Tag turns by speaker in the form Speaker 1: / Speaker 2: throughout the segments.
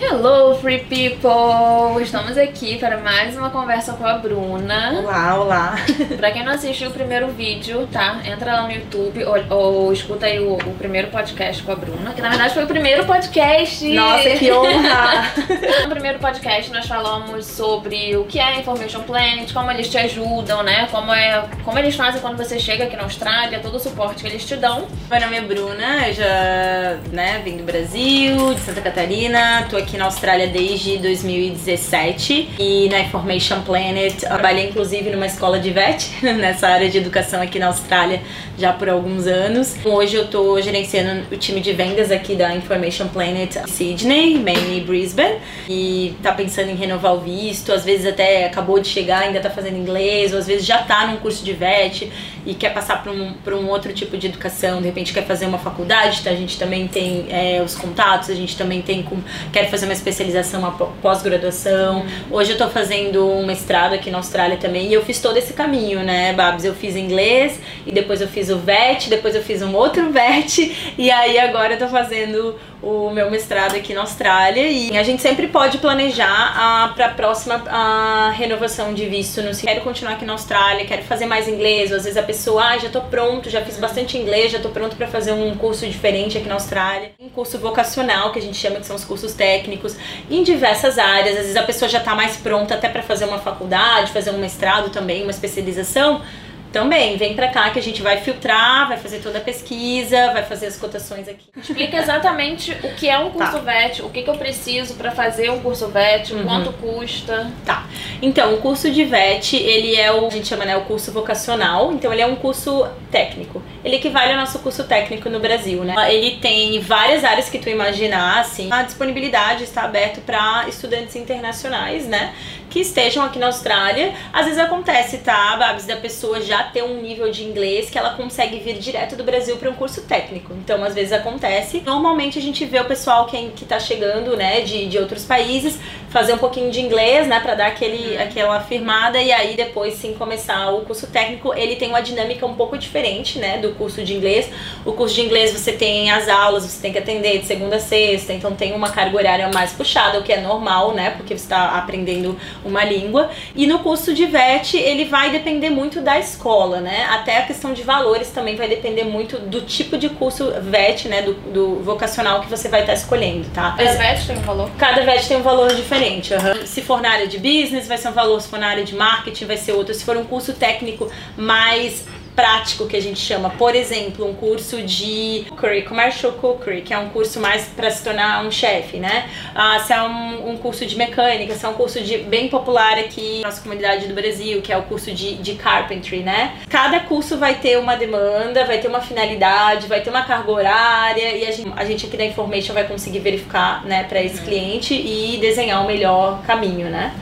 Speaker 1: Hello, free people! Estamos aqui para mais uma conversa com a Bruna.
Speaker 2: Olá, olá.
Speaker 1: Pra quem não assistiu o primeiro vídeo, tá? Entra lá no YouTube ou, ou escuta aí o, o primeiro podcast com a Bruna, que na verdade foi o primeiro podcast.
Speaker 2: Nossa, que honra!
Speaker 1: No primeiro podcast nós falamos sobre o que é Information Planet, como eles te ajudam, né? Como, é, como eles fazem quando você chega aqui na Austrália, todo o suporte que eles te dão.
Speaker 2: Meu nome é Bruna, eu já né, vim do Brasil, de Santa Catarina, tô aqui na Austrália desde 2017 e na Information Planet trabalhei inclusive numa escola de VET, nessa área de educação aqui na Austrália já por alguns anos. Hoje eu tô gerenciando o time de vendas aqui da Information Planet Sydney, Maine e Brisbane e tá pensando em renovar o visto, às vezes até acabou de chegar, ainda tá fazendo inglês, ou às vezes já tá num curso de VET e quer passar para um, um outro tipo de educação, de repente quer fazer uma faculdade, tá? a gente também tem é, os contatos, a gente também tem com, quer fazer uma especialização, uma pós-graduação. Hoje eu tô fazendo um mestrado aqui na Austrália também e eu fiz todo esse caminho, né, Babs? Eu fiz inglês e depois eu fiz o VET, depois eu fiz um outro VET e aí agora eu tô fazendo o meu mestrado aqui na Austrália e a gente sempre pode planejar para a próxima a renovação de visto. No quero continuar aqui na Austrália, quero fazer mais inglês, ou às vezes a pessoa, ah, já tô pronto, já fiz bastante inglês, já tô pronto para fazer um curso diferente aqui na Austrália. Um curso vocacional, que a gente chama que são os cursos técnicos, em diversas áreas. Às vezes a pessoa já tá mais pronta até para fazer uma faculdade, fazer um mestrado também, uma especialização também, vem pra cá que a gente vai filtrar, vai fazer toda a pesquisa, vai fazer as cotações aqui.
Speaker 1: Explica exatamente o que é um curso tá. VET, o que, que eu preciso para fazer um curso VET, uhum. quanto custa.
Speaker 2: Tá. Então, o curso de VET, ele é o, a gente chama, né, o curso vocacional, então ele é um curso técnico. Ele equivale ao nosso curso técnico no Brasil, né? Ele tem várias áreas que tu imaginar, assim. A disponibilidade está aberto para estudantes internacionais, né? Que estejam aqui na Austrália. Às vezes acontece, tá, Babs, da pessoa já ter um nível de inglês que ela consegue vir direto do Brasil para um curso técnico. Então, às vezes acontece. Normalmente a gente vê o pessoal que, que tá chegando, né, de, de outros países, fazer um pouquinho de inglês, né, para dar aquele, aquela firmada e aí depois sim começar o curso técnico. Ele tem uma dinâmica um pouco diferente, né, do curso de inglês. O curso de inglês você tem as aulas, você tem que atender de segunda a sexta, então tem uma carga horária mais puxada, o que é normal, né, porque você está aprendendo uma língua. E no curso de VET, ele vai depender muito da escola né? Até a questão de valores também vai depender muito do tipo de curso VET, né? Do, do vocacional que você vai estar escolhendo, tá?
Speaker 1: Cada VET tem um valor?
Speaker 2: Cada VET tem um valor diferente. Uhum. Se for na área de business, vai ser um valor. Se for na área de marketing, vai ser outro. Se for um curso técnico mais prático que a gente chama, por exemplo, um curso de cookery, commercial cookery, que é um curso mais para se tornar um chefe, né? Ah, se é um, um, curso de mecânica, se é um curso de, bem popular aqui na nossa comunidade do Brasil, que é o curso de, de carpentry, né? Cada curso vai ter uma demanda, vai ter uma finalidade, vai ter uma carga horária e a gente, a gente aqui da Information vai conseguir verificar, né, para esse uhum. cliente e desenhar o melhor caminho, né?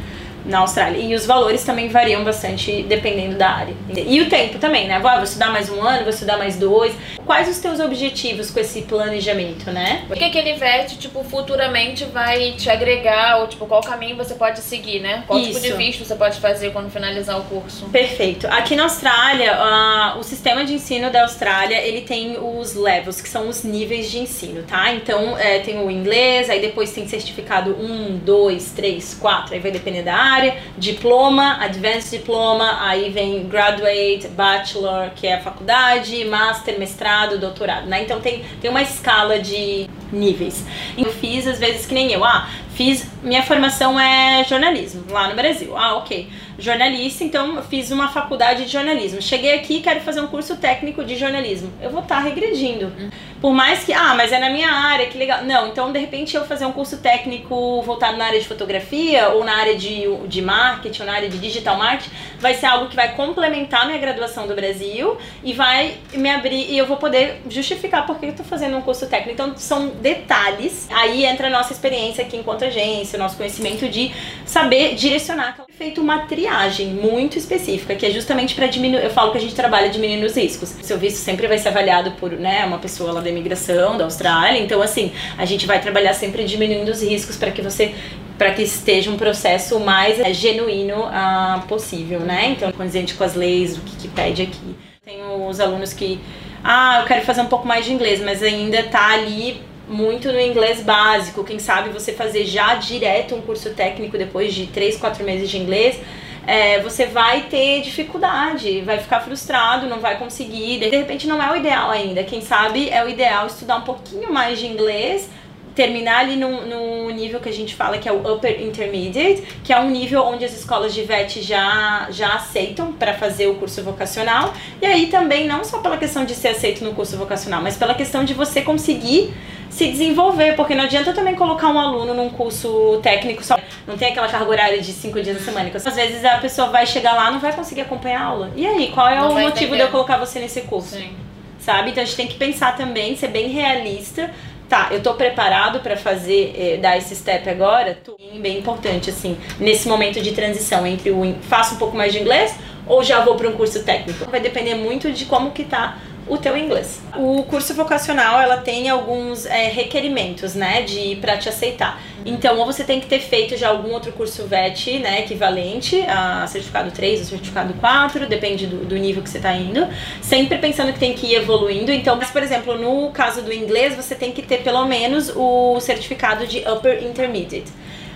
Speaker 2: Na Austrália. E os valores também variam bastante dependendo da área. E o tempo também, né? Ah, vou estudar mais um ano, vou estudar mais dois. Quais os teus objetivos com esse planejamento, né?
Speaker 1: O que aquele VET, tipo, futuramente vai te agregar, ou tipo, qual caminho você pode seguir, né? Qual Isso. tipo de visto você pode fazer quando finalizar o curso?
Speaker 2: Perfeito. Aqui na Austrália, uh, o sistema de ensino da Austrália, ele tem os levels, que são os níveis de ensino, tá? Então, é, tem o inglês, aí depois tem certificado 1, 2, 3, 4, aí vai depender da área área, diploma, advanced diploma, aí vem graduate, bachelor, que é faculdade, master, mestrado, doutorado, né? Então tem, tem uma escala de níveis. Eu fiz às vezes que nem eu, ah, fiz, minha formação é jornalismo lá no Brasil. Ah, ok jornalista, então fiz uma faculdade de jornalismo. Cheguei aqui quero fazer um curso técnico de jornalismo. Eu vou estar tá regredindo. Por mais que, ah, mas é na minha área, que legal. Não, então de repente eu fazer um curso técnico voltado na área de fotografia, ou na área de, de marketing, ou na área de digital marketing, vai ser algo que vai complementar minha graduação do Brasil e vai me abrir, e eu vou poder justificar por que eu tô fazendo um curso técnico. Então são detalhes. Aí entra a nossa experiência aqui enquanto agência, o nosso conhecimento de saber direcionar. Feito uma triagem muito específica, que é justamente para diminuir. Eu falo que a gente trabalha diminuindo os riscos. Seu visto sempre vai ser avaliado por né, uma pessoa lá da imigração, da Austrália. Então, assim, a gente vai trabalhar sempre diminuindo os riscos para que você para que esteja um processo mais é, genuíno uh, possível, né? Então, condizente com as leis, o que, que pede aqui. Tem os alunos que, ah, eu quero fazer um pouco mais de inglês, mas ainda tá ali muito no inglês básico. Quem sabe você fazer já direto um curso técnico depois de 3, 4 meses de inglês. É, você vai ter dificuldade, vai ficar frustrado, não vai conseguir. De repente não é o ideal ainda. Quem sabe é o ideal estudar um pouquinho mais de inglês terminar ali no, no nível que a gente fala que é o Upper Intermediate, que é um nível onde as escolas de VET já, já aceitam para fazer o curso vocacional. E aí também, não só pela questão de ser aceito no curso vocacional, mas pela questão de você conseguir se desenvolver, porque não adianta também colocar um aluno num curso técnico só. Não tem aquela carga horária de cinco dias na semana. Às vezes a pessoa vai chegar lá não vai conseguir acompanhar a aula. E aí, qual é não o motivo entender. de eu colocar você nesse curso? Sim. Sabe? Então a gente tem que pensar também, ser bem realista tá, eu tô preparado para fazer, eh, dar esse step agora, bem importante, assim, nesse momento de transição entre o faço um pouco mais de inglês ou já vou para um curso técnico. Vai depender muito de como que tá o teu inglês. O curso vocacional, ela tem alguns é, requerimentos, né, de para te aceitar. Então, ou você tem que ter feito já algum outro curso VET, né, equivalente a certificado 3 ou certificado 4, depende do, do nível que você está indo, sempre pensando que tem que ir evoluindo. Então, mas, por exemplo, no caso do inglês, você tem que ter pelo menos o certificado de Upper Intermediate.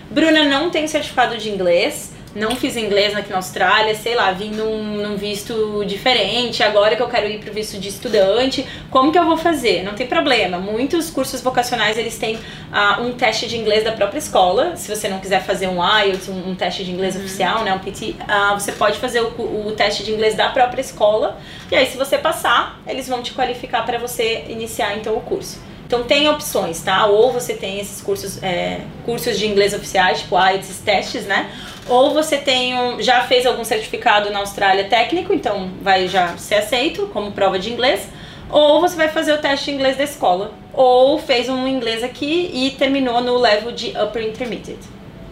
Speaker 2: Bruna não tem certificado de inglês, não fiz inglês aqui na Austrália, sei lá, vim num, num visto diferente, agora que eu quero ir pro visto de estudante, como que eu vou fazer? Não tem problema. Muitos cursos vocacionais, eles têm uh, um teste de inglês da própria escola. Se você não quiser fazer um IELTS, um, um teste de inglês uhum. oficial, né, um PT, uh, ah, você pode fazer o, o teste de inglês da própria escola. E aí, se você passar, eles vão te qualificar para você iniciar então o curso. Então tem opções, tá? Ou você tem esses cursos, é, cursos de inglês oficiais, tipo IELTS, esses testes, né? Ou você tem um, já fez algum certificado na Austrália técnico, então vai já ser aceito como prova de inglês. Ou você vai fazer o teste de inglês da escola. Ou fez um inglês aqui e terminou no level de Upper Intermediate.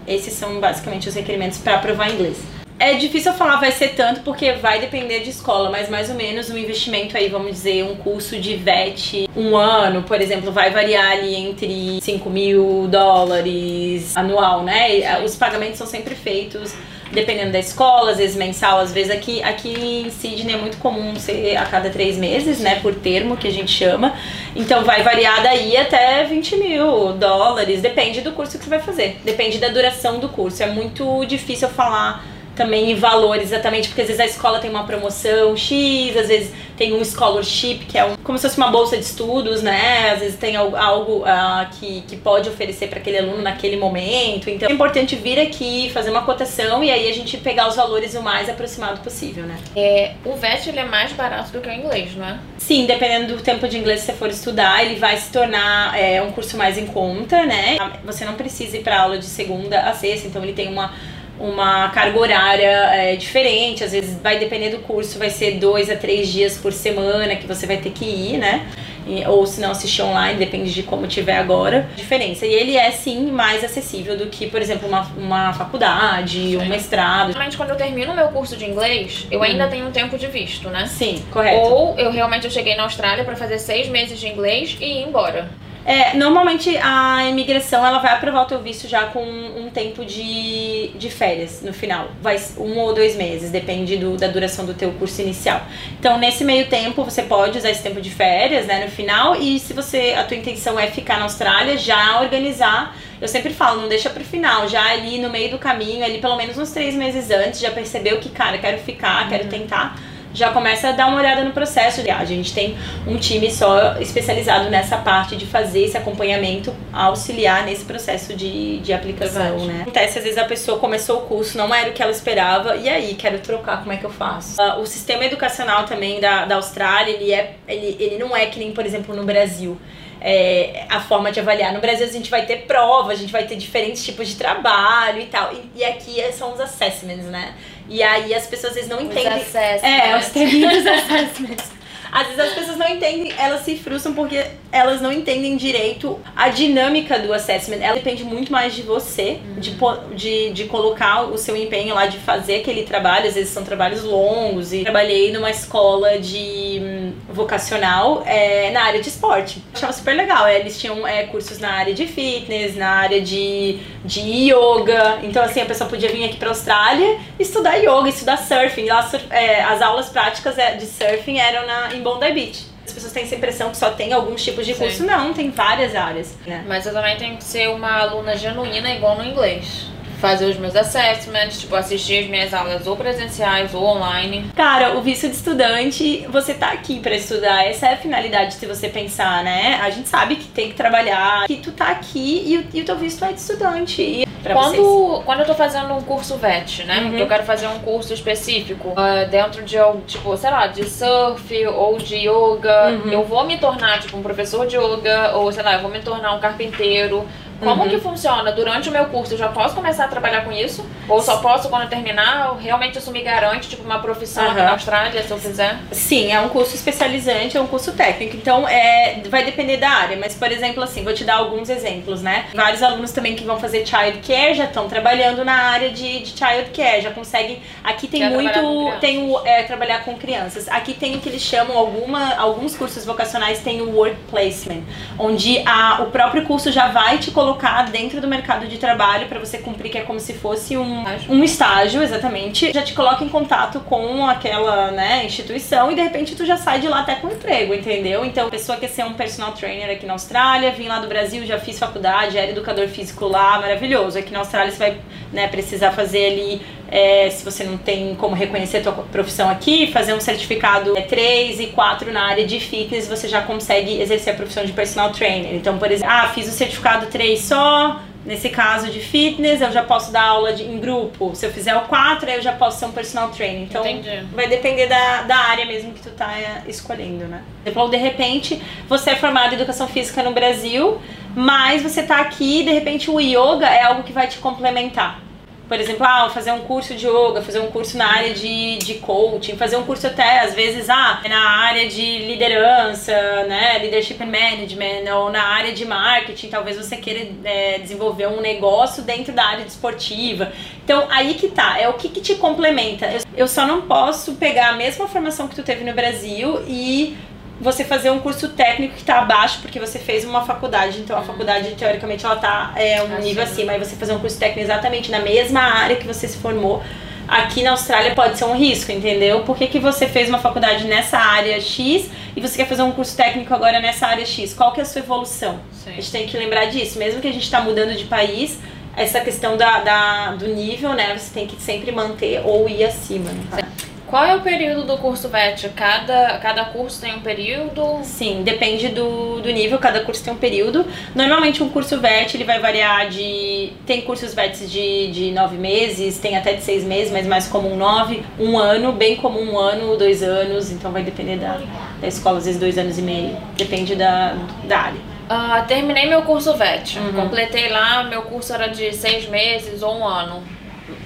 Speaker 2: Esses são basicamente os requerimentos para aprovar inglês. É difícil eu falar vai ser tanto porque vai depender de escola, mas mais ou menos um investimento aí, vamos dizer, um curso de VET, um ano, por exemplo, vai variar ali entre 5 mil dólares anual, né? Os pagamentos são sempre feitos dependendo da escola, às vezes mensal, às vezes aqui, aqui em Sydney é muito comum ser a cada três meses, né, por termo que a gente chama. Então vai variar daí até 20 mil dólares, depende do curso que você vai fazer, depende da duração do curso. É muito difícil eu falar também em valor, exatamente, porque às vezes a escola tem uma promoção X, às vezes tem um scholarship, que é um, como se fosse uma bolsa de estudos, né? Às vezes tem algo, algo uh, que, que pode oferecer para aquele aluno naquele momento. Então é importante vir aqui, fazer uma cotação e aí a gente pegar os valores o mais aproximado possível, né?
Speaker 1: É, o VET ele é mais barato do que o inglês, não é?
Speaker 2: Sim, dependendo do tempo de inglês que você for estudar, ele vai se tornar é, um curso mais em conta, né? Você não precisa ir para aula de segunda a sexta, então ele tem uma uma carga horária é, diferente, às vezes vai depender do curso, vai ser dois a três dias por semana que você vai ter que ir, né? E, ou se não assistir online, depende de como tiver agora. Diferença. E ele é sim mais acessível do que, por exemplo, uma, uma faculdade, um mestrado.
Speaker 1: Realmente, quando eu termino o meu curso de inglês, eu hum. ainda tenho um tempo de visto, né?
Speaker 2: Sim, correto.
Speaker 1: Ou eu realmente eu cheguei na Austrália para fazer seis meses de inglês e ir embora.
Speaker 2: É, normalmente a imigração ela vai aprovar o teu visto já com um tempo de, de férias no final. Vai um ou dois meses, depende do, da duração do teu curso inicial. Então, nesse meio tempo, você pode usar esse tempo de férias, né, no final. E se você a tua intenção é ficar na Austrália, já organizar. Eu sempre falo, não deixa pro final, já ali no meio do caminho, ali pelo menos uns três meses antes, já percebeu que, cara, quero ficar, quero uhum. tentar já começa a dar uma olhada no processo. A gente tem um time só especializado nessa parte de fazer esse acompanhamento, auxiliar nesse processo de, de aplicação, né? Acontece, às vezes a pessoa começou o curso, não era o que ela esperava, e aí, quero trocar, como é que eu faço? Uh, o sistema educacional também da, da Austrália, ele, é, ele, ele não é que nem, por exemplo, no Brasil. É, a forma de avaliar. No Brasil a gente vai ter prova, a gente vai ter diferentes tipos de trabalho e tal. E, e aqui são os assessments, né? E aí as pessoas às vezes não entendem.
Speaker 1: Os é,
Speaker 2: os termos assessments. Às vezes as pessoas não entendem, elas se frustram porque elas não entendem direito a dinâmica do assessment. Ela depende muito mais de você, uhum. de, de, de colocar o seu empenho lá, de fazer aquele trabalho. Às vezes são trabalhos longos. E trabalhei numa escola de hum, vocacional é, na área de esporte. achava super legal. É, eles tinham é, cursos na área de fitness, na área de, de yoga. Então, assim, a pessoa podia vir aqui pra Austrália estudar yoga, estudar surfing. Lá, é, as aulas práticas é, de surfing eram na, em Bondi Beach. pessoas têm essa impressão que só tem alguns tipos de curso.
Speaker 1: Sim.
Speaker 2: Não, tem várias áreas. Né?
Speaker 1: Mas eu também tenho que ser uma aluna genuína igual no inglês. Fazer os meus assessments, tipo, assistir as minhas aulas ou presenciais ou online.
Speaker 2: Cara, o visto de estudante, você tá aqui pra estudar. Essa é a finalidade se você pensar, né? A gente sabe que tem que trabalhar, que tu tá aqui e, o- e o teu visto é de estudante. E pra vocês.
Speaker 1: Quando, quando eu tô fazendo um curso VET, né?
Speaker 2: Uhum.
Speaker 1: Eu quero fazer um curso específico ah, dentro de algo, tipo, sei lá, de surf ou de yoga,
Speaker 2: Uhum.
Speaker 1: eu vou me tornar, tipo, um professor de yoga, ou sei lá, eu vou me tornar um carpinteiro. Como
Speaker 2: Uhum.
Speaker 1: que funciona? Durante o meu curso eu já posso começar a trabalhar com isso? Ou só posso quando eu terminar? Ou realmente isso me garante, tipo, uma profissão aqui
Speaker 2: Aham.
Speaker 1: na Austrália, se eu fizer?
Speaker 2: Sim, é um curso especializante, é um curso técnico. Então, é, vai depender da área. Mas, por exemplo, assim, vou te dar alguns exemplos, né? Vários alunos também que vão fazer child care já estão trabalhando na área de, de child care, já conseguem. Aqui tem
Speaker 1: Quer
Speaker 2: muito. Tem o é, trabalhar com crianças. Aqui tem o que eles chamam, alguma, alguns cursos vocacionais tem o work placement, onde a, o próprio curso já vai te colocar dentro do mercado de trabalho para você cumprir, que é como se fosse um, um estágio, exatamente. Já te coloca em contato com aquela, né, instituição e de repente tu já sai de lá até com emprego, entendeu? Então, pessoa quer ser um personal trainer aqui na Austrália, vim lá do Brasil, já fiz faculdade, era educador físico lá, maravilhoso. Aqui na Austrália você vai, né, precisar fazer ali é, se você não tem como reconhecer a tua profissão aqui, fazer um certificado é, 3 e 4 na área de fitness, você já consegue exercer a profissão de personal trainer. Então, por exemplo, ah, fiz o certificado 3 só, Nesse caso de fitness, eu já posso dar aula de, em grupo. Se eu fizer o 4, aí eu já posso ser um personal trainer. Então,
Speaker 1: Entendi.
Speaker 2: vai depender da, da área mesmo que tu tá é, escolhendo, né? Ou de repente, você é formado em educação física no Brasil, mas você tá aqui e de repente o yoga é algo que vai te complementar. Por exemplo, ah, fazer um curso de yoga, fazer um curso na área de, de coaching, fazer um curso até, às vezes, ah, na área de liderança, né, leadership management, ou na área de marketing, talvez você queira é, desenvolver um negócio dentro da área desportiva. Então, aí que tá, é o que, que te complementa. Eu só não posso pegar a mesma formação que tu teve no Brasil e você fazer um curso técnico que está abaixo porque você fez uma faculdade, então a faculdade teoricamente ela tá é, um nível acima, aí você fazer um curso técnico exatamente na mesma área que você se formou. Aqui na Austrália pode ser um risco, entendeu? Por que, que você fez uma faculdade nessa área X e você quer fazer um curso técnico agora nessa área X? Qual que é a sua evolução? A
Speaker 1: Sim.
Speaker 2: gente tem que lembrar disso. Mesmo que a gente está mudando de país, essa questão da, da- do nível, né? Você tem que sempre manter ou ir acima. Né?
Speaker 1: Qual é o período do curso VET? Cada, cada curso tem um período?
Speaker 2: Sim, depende do, do nível, cada curso tem um período. Normalmente um curso VET ele vai variar de. Tem cursos VETs de, de nove meses, tem até de seis meses, mas mais comum nove, um ano, bem comum um ano, dois anos, então vai depender da, da escola, às vezes dois anos e meio. Depende da, da área.
Speaker 1: Ah, terminei meu curso VET.
Speaker 2: Uhum.
Speaker 1: Completei lá, meu curso era de seis meses ou um ano.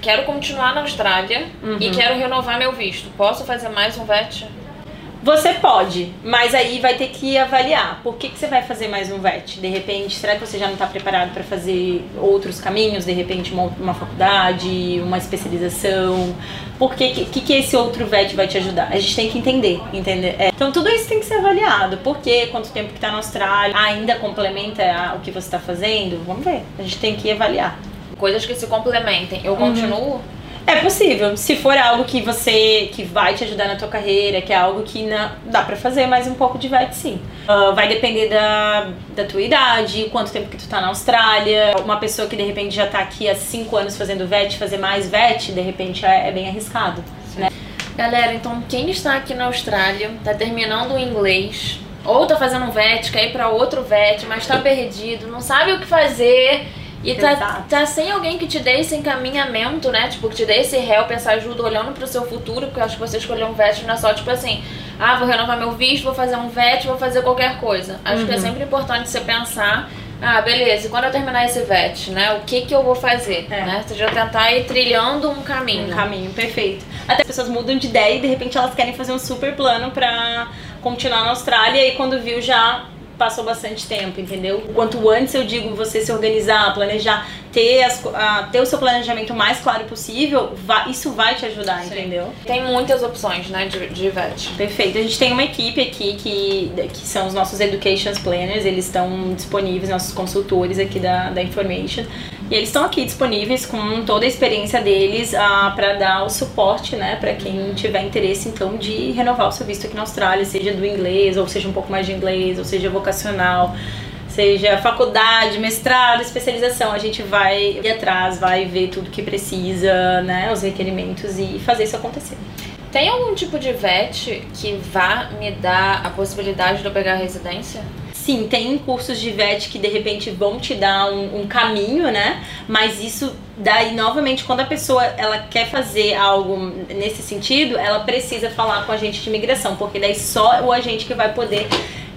Speaker 1: Quero continuar na Austrália e
Speaker 2: Uhum.
Speaker 1: quero renovar meu visto. Posso fazer mais um VET?
Speaker 2: Você pode, mas aí vai ter que avaliar. Por que, que você vai fazer mais um VET? De repente, será que você já não está preparado para fazer outros caminhos? De repente, uma, uma faculdade, uma especialização? Por que, que, que esse outro VET vai te ajudar? A gente tem que entender, entender. É. Então, tudo isso tem que ser avaliado. Por quê? Quanto tempo que está na Austrália? Ainda complementa o que você está fazendo? Vamos ver. A gente tem que avaliar.
Speaker 1: Coisas que se complementem.
Speaker 2: Uhum.
Speaker 1: Eu continuo?
Speaker 2: É possível. Se for algo que você que vai te ajudar na tua carreira, que é algo que na- dá pra fazer mais um pouco de VET, sim. Ah, vai depender da, da tua idade, quanto tempo que tu tá na Austrália. Uma pessoa que de repente já tá aqui há 5 anos fazendo VET, fazer mais VET, de repente é, é bem arriscado. Né?
Speaker 1: Galera, então quem está aqui na Austrália, tá terminando o inglês, ou tá fazendo um VET, quer ir pra outro VET, mas tá perdido, não sabe o que fazer e tá,
Speaker 2: Exato.
Speaker 1: tá sem alguém que te dê esse encaminhamento, né? Tipo, que te dê esse help, essa ajuda olhando pro seu futuro, porque eu acho que você escolheu um VET não é só tipo assim, ah, vou renovar meu visto, vou fazer um VET, vou fazer qualquer coisa. Acho que é
Speaker 2: Uhum.
Speaker 1: sempre importante você pensar. Ah, beleza, e quando eu terminar esse VET, né? O que que eu vou fazer?
Speaker 2: É.
Speaker 1: Né? Você já tentar ir trilhando um caminho.
Speaker 2: Um caminho perfeito. Até as pessoas mudam de ideia e de repente elas querem fazer um super plano pra continuar na Austrália e quando viu já passou bastante tempo, entendeu? Quanto antes eu digo você se organizar, planejar, ter, as, a, ter o seu planejamento mais claro possível, vai, isso vai te ajudar, Sim. entendeu?
Speaker 1: Tem muitas opções, né, de, de VET.
Speaker 2: Perfeito. A gente tem uma equipe aqui que, que são os nossos Education Planners, eles estão disponíveis, nossos consultores aqui da, da Information. E eles estão aqui disponíveis com toda a experiência deles ah, para dar o suporte, né, para quem tiver interesse então de renovar o seu visto aqui na Austrália, seja do inglês, ou seja um pouco mais de inglês, ou seja vocacional, seja faculdade, mestrado, especialização. A gente vai ir atrás, vai ver tudo que precisa, né, os requerimentos e fazer isso acontecer.
Speaker 1: Tem algum tipo de VET que vá me dar a possibilidade de eu pegar residência?
Speaker 2: Sim, tem cursos de VET que de repente vão te dar um, um, caminho, né? Mas isso daí novamente quando a pessoa ela quer fazer algo nesse sentido, ela precisa falar com a agente de imigração, porque daí só o agente que vai poder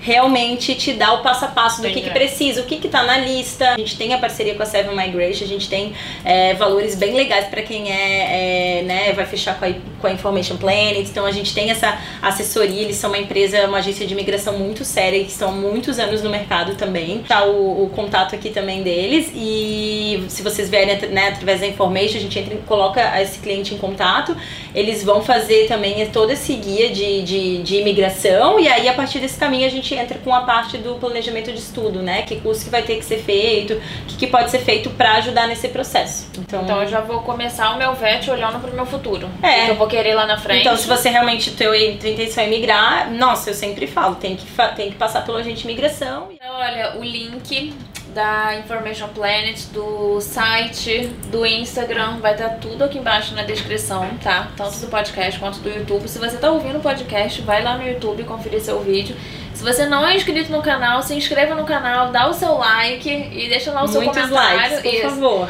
Speaker 2: realmente te dá o passo a passo do que, que precisa, o que, que tá na lista. A gente tem a parceria com a Seven Migration, a gente tem é, valores bem legais para quem é, é, né, vai fechar com a, com a Information Planet. Então a gente tem essa assessoria, eles são uma empresa, uma agência de imigração muito séria e que estão há muitos anos no mercado também. Tá o, o contato aqui também deles e se vocês vierem né, através da Information, a gente entra, coloca esse cliente em contato. Eles vão fazer também todo esse guia de, de, de imigração e aí a partir desse caminho a gente gente entra com a parte do planejamento de estudo, né? Que curso que vai ter que ser feito, o que, que pode ser feito para ajudar nesse processo.
Speaker 1: Então, então eu já vou começar o meu VET olhando pro meu futuro. É. Que eu vou querer lá na frente.
Speaker 2: Então, se você realmente tem a intenção é migrar, nossa, eu sempre falo, tem que, tem que passar pelo agente de imigração.
Speaker 1: Olha, o link da Information Planet, do site, do Instagram, vai estar tá tudo aqui embaixo na descrição, tá? Tanto do podcast quanto do YouTube. Se você está ouvindo o podcast, vai lá no YouTube conferir seu vídeo. Se você não é inscrito no canal, se inscreva no canal, dá o seu like e deixa lá o seu
Speaker 2: Muitos
Speaker 1: comentário.
Speaker 2: Likes, por Isso. favor.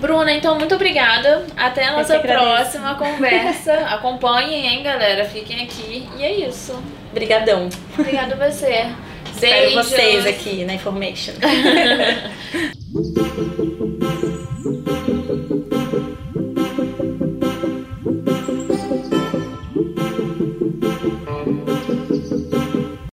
Speaker 1: Bruna, então muito obrigada. Até a nossa próxima conversa. Acompanhem, hein, galera? Fiquem aqui. E é isso.
Speaker 2: Obrigadão.
Speaker 1: Obrigada a você.
Speaker 2: Espero vocês aqui na Information.